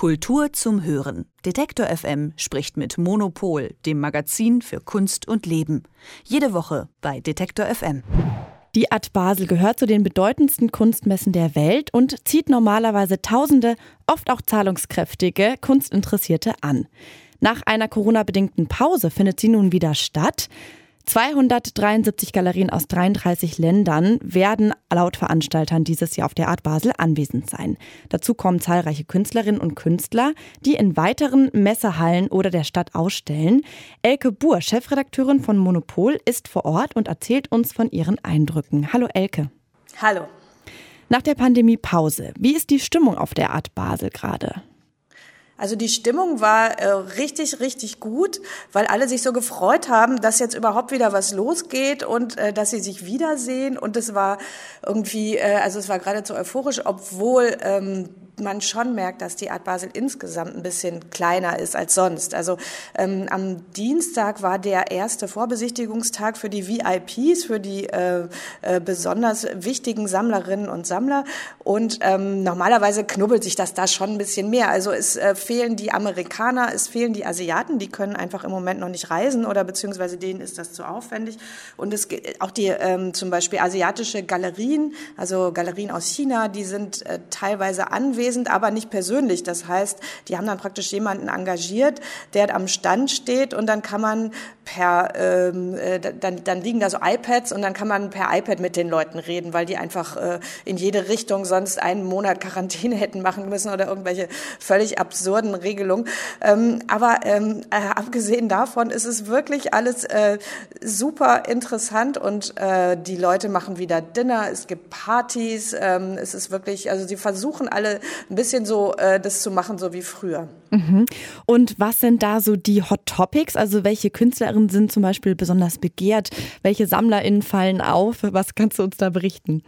Kultur zum Hören. Detektor FM spricht mit Monopol, dem Magazin für Kunst und Leben. Jede Woche bei Detektor FM. Die Art Basel gehört zu den bedeutendsten Kunstmessen der Welt und zieht normalerweise Tausende, oft auch zahlungskräftige Kunstinteressierte an. Nach einer Corona-bedingten Pause findet sie nun wieder statt. 273 Galerien aus 33 Ländern werden laut Veranstaltern dieses Jahr auf der Art Basel anwesend sein. Dazu kommen zahlreiche Künstlerinnen und Künstler, die in weiteren Messehallen oder der Stadt ausstellen. Elke Buhr, Chefredakteurin von Monopol, ist vor Ort und erzählt uns von ihren Eindrücken. Hallo Elke. Hallo. Nach der Pandemiepause, wie ist die Stimmung auf der Art Basel gerade? Also die Stimmung war äh, richtig, richtig gut, weil alle sich so gefreut haben, dass jetzt überhaupt wieder was losgeht und äh, dass sie sich wiedersehen. Und es war irgendwie, äh, also es war geradezu euphorisch, obwohl ähm, man schon merkt, dass die Art Basel insgesamt ein bisschen kleiner ist als sonst. Also ähm, am Dienstag war der erste Vorbesichtigungstag für die VIPs, für die äh, äh, besonders wichtigen Sammlerinnen und Sammler. Und ähm, normalerweise knubbelt sich das da schon ein bisschen mehr. Also es äh, fehlen die Amerikaner, es fehlen die Asiaten, die können einfach im Moment noch nicht reisen oder beziehungsweise denen ist das zu aufwendig. Und es auch die ähm, zum Beispiel asiatische Galerien, also Galerien aus China, die sind äh, teilweise anwesend anwesend, aber nicht persönlich. Das heißt, die haben dann praktisch jemanden engagiert, der am Stand steht und dann kann man per, ähm, äh, dann, dann liegen da so iPads und dann kann man per iPad mit den Leuten reden, weil die einfach äh, in jede Richtung sonst einen Monat Quarantäne hätten machen müssen oder irgendwelche völlig absurden Regelungen. Ähm, aber ähm, äh, abgesehen davon ist es wirklich alles äh, super interessant und äh, die Leute machen wieder Dinner, es gibt Partys, ähm, es ist wirklich, also sie versuchen alle ein bisschen so äh, das zu machen, so wie früher. Mhm. Und was sind da so die Hot Topics? Also welche Künstlerinnen sind zum Beispiel besonders begehrt? Welche SammlerInnen fallen auf? Was kannst du uns da berichten?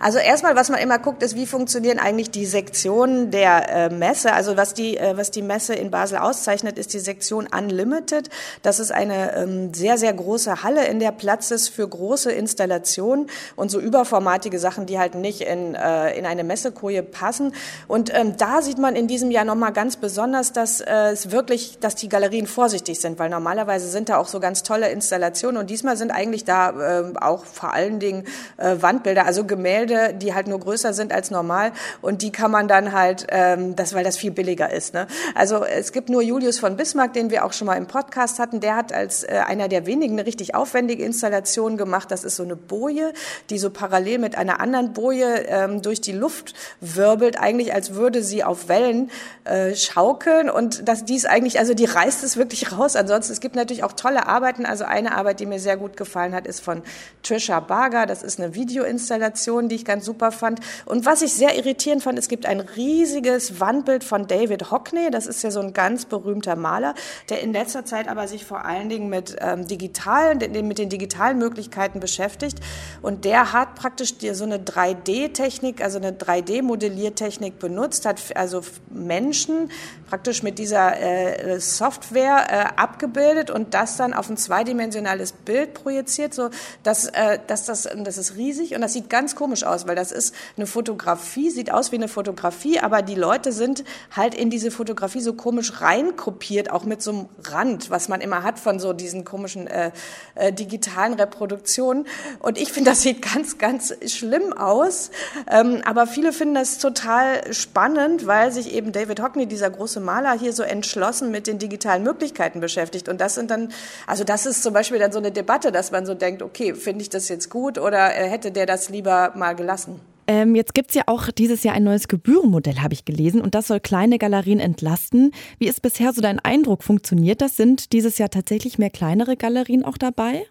Also erstmal, was man immer guckt, ist, wie funktionieren eigentlich die Sektionen der äh, Messe. Also was die, äh, was die Messe in Basel auszeichnet, ist die Sektion Unlimited. Das ist eine ähm, sehr, sehr große Halle, in der Platz ist für große Installationen und so überformatige Sachen, die halt nicht in, äh, in eine Messekoje passen. Und ähm, da sieht man in diesem Jahr nochmal ganz besonders, dass äh, es wirklich, dass die Galerien vorsichtig sind, weil normalerweise sind da auch so ganz tolle Installationen und diesmal sind eigentlich da äh, auch vor allen Dingen äh, Wandbilder, also Gemälde, die halt nur größer sind als normal und die kann man dann halt, ähm, das, weil das viel billiger ist. Ne? Also es gibt nur Julius von Bismarck, den wir auch schon mal im Podcast hatten, der hat als äh, einer der wenigen eine richtig aufwendige Installation gemacht. Das ist so eine Boje, die so parallel mit einer anderen Boje ähm, durch die Luft wirbelt, eigentlich als würde sie auf Wellen äh, schaukeln und das dies eigentlich, also die reißt es wirklich raus. Ansonsten, es gibt natürlich auch tolle Arbeiten. Also eine Arbeit, die mir sehr gut gefallen hat, ist von Trisha Barger. Das ist eine Videoinstallation Installation, die ich ganz super fand. Und was ich sehr irritierend fand, es gibt ein riesiges Wandbild von David Hockney. Das ist ja so ein ganz berühmter Maler, der in letzter Zeit aber sich vor allen Dingen mit ähm, digitalen, mit den digitalen Möglichkeiten beschäftigt. Und der hat praktisch so eine 3D-Technik, also eine 3D-Modelliertechnik benutzt, hat also Menschen praktisch mit dieser äh, Software äh, abgebildet und das dann auf ein zweidimensionales Bild projiziert, so dass, äh, dass das, das ist riesig und das sieht ganz komisch aus, weil das ist eine Fotografie, sieht aus wie eine Fotografie, aber die Leute sind halt in diese Fotografie so komisch reinkopiert, auch mit so einem Rand, was man immer hat von so diesen komischen äh, äh, digitalen Reproduktionen. Und ich finde, das sieht ganz, ganz schlimm aus. Ähm, aber viele finden das total spannend, weil sich eben David Hockney, dieser große Maler, hier so entschlossen mit den digitalen Möglichkeiten beschäftigt. Und das sind dann, also das ist zum Beispiel dann so eine Debatte, dass man so denkt, okay, finde ich das jetzt gut oder äh, hätte der das lieber mal gelassen. Ähm, jetzt gibt es ja auch dieses Jahr ein neues Gebührenmodell, habe ich gelesen, und das soll kleine Galerien entlasten. Wie ist bisher so dein Eindruck? Funktioniert das? Sind dieses Jahr tatsächlich mehr kleinere Galerien auch dabei?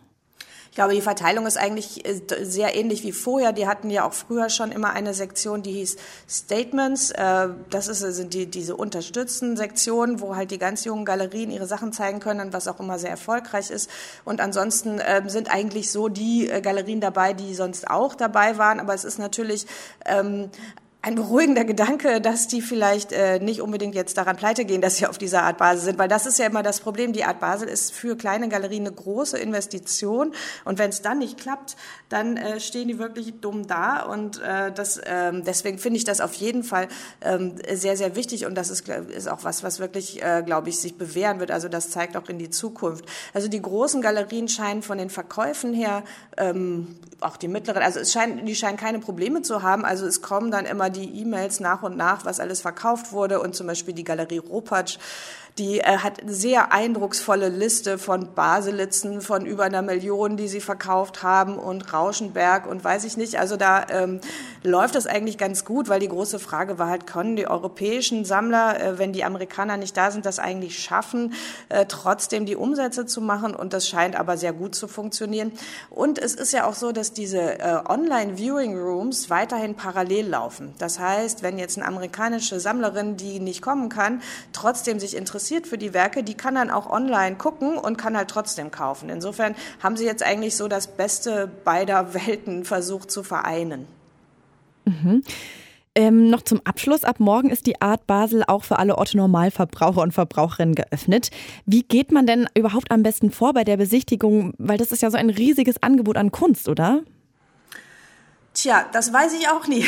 Ich glaube, die Verteilung ist eigentlich äh, sehr ähnlich wie vorher. Die hatten ja auch früher schon immer eine Sektion, die hieß Statements. Äh, das ist, sind die, diese unterstützten Sektionen, wo halt die ganz jungen Galerien ihre Sachen zeigen können, was auch immer sehr erfolgreich ist. Und ansonsten ähm, sind eigentlich so die äh, Galerien dabei, die sonst auch dabei waren. Aber es ist natürlich ähm, ein beruhigender Gedanke, dass die vielleicht äh, nicht unbedingt jetzt daran pleite gehen, dass sie auf dieser Art Basel sind, weil das ist ja immer das Problem. Die Art Basel ist für kleine Galerien eine große Investition und wenn es dann nicht klappt, dann äh, stehen die wirklich dumm da und äh, das, äh, deswegen finde ich das auf jeden Fall äh, sehr, sehr wichtig und das ist, ist auch was, was wirklich, äh, glaube ich, sich bewähren wird. Also das zeigt auch in die Zukunft. Also die großen Galerien scheinen von den Verkäufen her, ähm, auch die mittleren, also es scheinen, die scheinen keine Probleme zu haben. Also es kommen dann immer die E-Mails nach und nach, was alles verkauft wurde und zum Beispiel die Galerie Ropatsch die äh, hat eine sehr eindrucksvolle Liste von Baselitzen von über einer Million, die sie verkauft haben und Rauschenberg und weiß ich nicht. Also da ähm, läuft das eigentlich ganz gut, weil die große Frage war halt, können die europäischen Sammler, äh, wenn die Amerikaner nicht da sind, das eigentlich schaffen, äh, trotzdem die Umsätze zu machen? Und das scheint aber sehr gut zu funktionieren. Und es ist ja auch so, dass diese äh, Online-Viewing Rooms weiterhin parallel laufen. Das heißt, wenn jetzt eine amerikanische Sammlerin, die nicht kommen kann, trotzdem sich interessiert, interessiert für die Werke, die kann dann auch online gucken und kann halt trotzdem kaufen. Insofern haben sie jetzt eigentlich so das Beste beider Welten versucht zu vereinen. Mhm. Ähm, noch zum Abschluss. Ab morgen ist die Art Basel auch für alle Otto Normalverbraucher und Verbraucherinnen geöffnet. Wie geht man denn überhaupt am besten vor bei der Besichtigung? Weil das ist ja so ein riesiges Angebot an Kunst, oder? Tja, das weiß ich auch nie.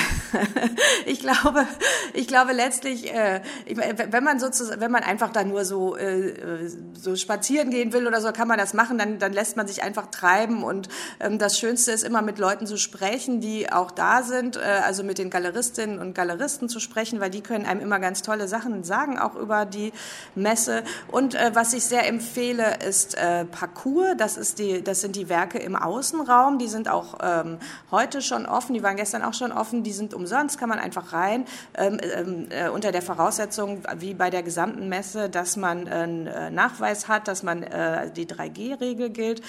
ich glaube, ich glaube letztlich, äh, wenn man sozusagen, wenn man einfach da nur so äh, so spazieren gehen will oder so, kann man das machen. Dann dann lässt man sich einfach treiben und ähm, das Schönste ist immer mit Leuten zu sprechen, die auch da sind, äh, also mit den Galeristinnen und Galeristen zu sprechen, weil die können einem immer ganz tolle Sachen sagen, auch über die Messe. Und äh, was ich sehr empfehle, ist äh, Parcours. Das ist die, das sind die Werke im Außenraum. Die sind auch ähm, heute schon offen, die waren gestern auch schon offen, die sind umsonst, kann man einfach rein, ähm, ähm, äh, unter der Voraussetzung, wie bei der gesamten Messe, dass man einen äh, Nachweis hat, dass man äh, die 3G-Regel gilt.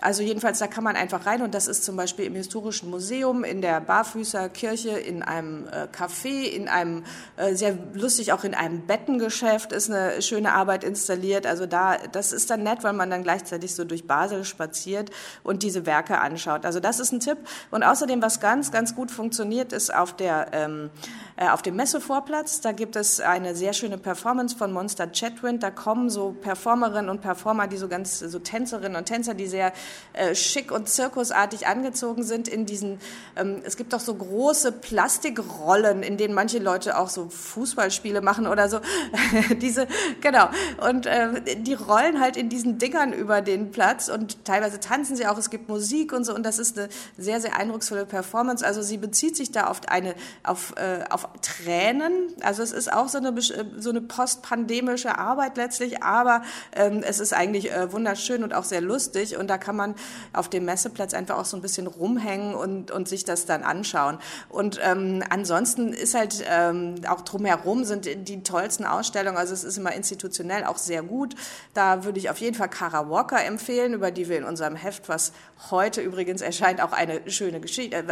Also jedenfalls, da kann man einfach rein und das ist zum Beispiel im Historischen Museum, in der Barfüßerkirche, in einem äh, Café, in einem, äh, sehr lustig, auch in einem Bettengeschäft ist eine schöne Arbeit installiert. Also da, das ist dann nett, weil man dann gleichzeitig so durch Basel spaziert und diese Werke anschaut. Also das ist ein Tipp. Und außerdem, was ganz, ganz gut funktioniert, ist auf der, ähm, äh, auf dem Messevorplatz. Da gibt es eine sehr schöne Performance von Monster Chatwind. Da kommen so Performerinnen und Performer, die so ganz, so Tänzerinnen und Tänzer, die sehr äh, schick und zirkusartig angezogen sind in diesen, ähm, es gibt doch so große Plastikrollen, in denen manche Leute auch so Fußballspiele machen oder so. Diese, genau. Und äh, die rollen halt in diesen Dingern über den Platz und teilweise tanzen sie auch. Es gibt Musik und so und das ist eine sehr, sehr eindrucksvolle Performance. Also sie bezieht sich da auf eine, auf, äh, auf Tränen. Also es ist auch so eine, äh, so eine postpandemische Arbeit letztlich, aber ähm, es ist eigentlich äh, wunderschön und auch sehr lustig und da kann man auf dem Messeplatz einfach auch so ein bisschen rumhängen und, und sich das dann anschauen. Und ähm, ansonsten ist halt ähm, auch drumherum sind die tollsten Ausstellungen, also es ist immer institutionell auch sehr gut. Da würde ich auf jeden Fall Kara Walker empfehlen, über die wir in unserem Heft, was heute übrigens erscheint, auch eine schöne Geschichte, äh,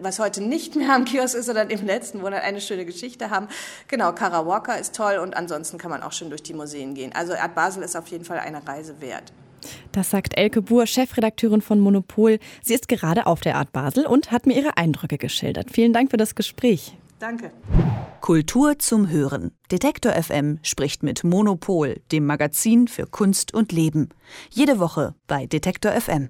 was heute nicht mehr am Kiosk ist, sondern im letzten Monat eine schöne Geschichte haben. Genau, Kara Walker ist toll und ansonsten kann man auch schön durch die Museen gehen. Also Art Basel ist auf jeden Fall eine Reise wert. Das sagt Elke Buhr, Chefredakteurin von Monopol. Sie ist gerade auf der Art Basel und hat mir ihre Eindrücke geschildert. Vielen Dank für das Gespräch. Danke. Kultur zum Hören. Detektor FM spricht mit Monopol, dem Magazin für Kunst und Leben. Jede Woche bei Detektor FM.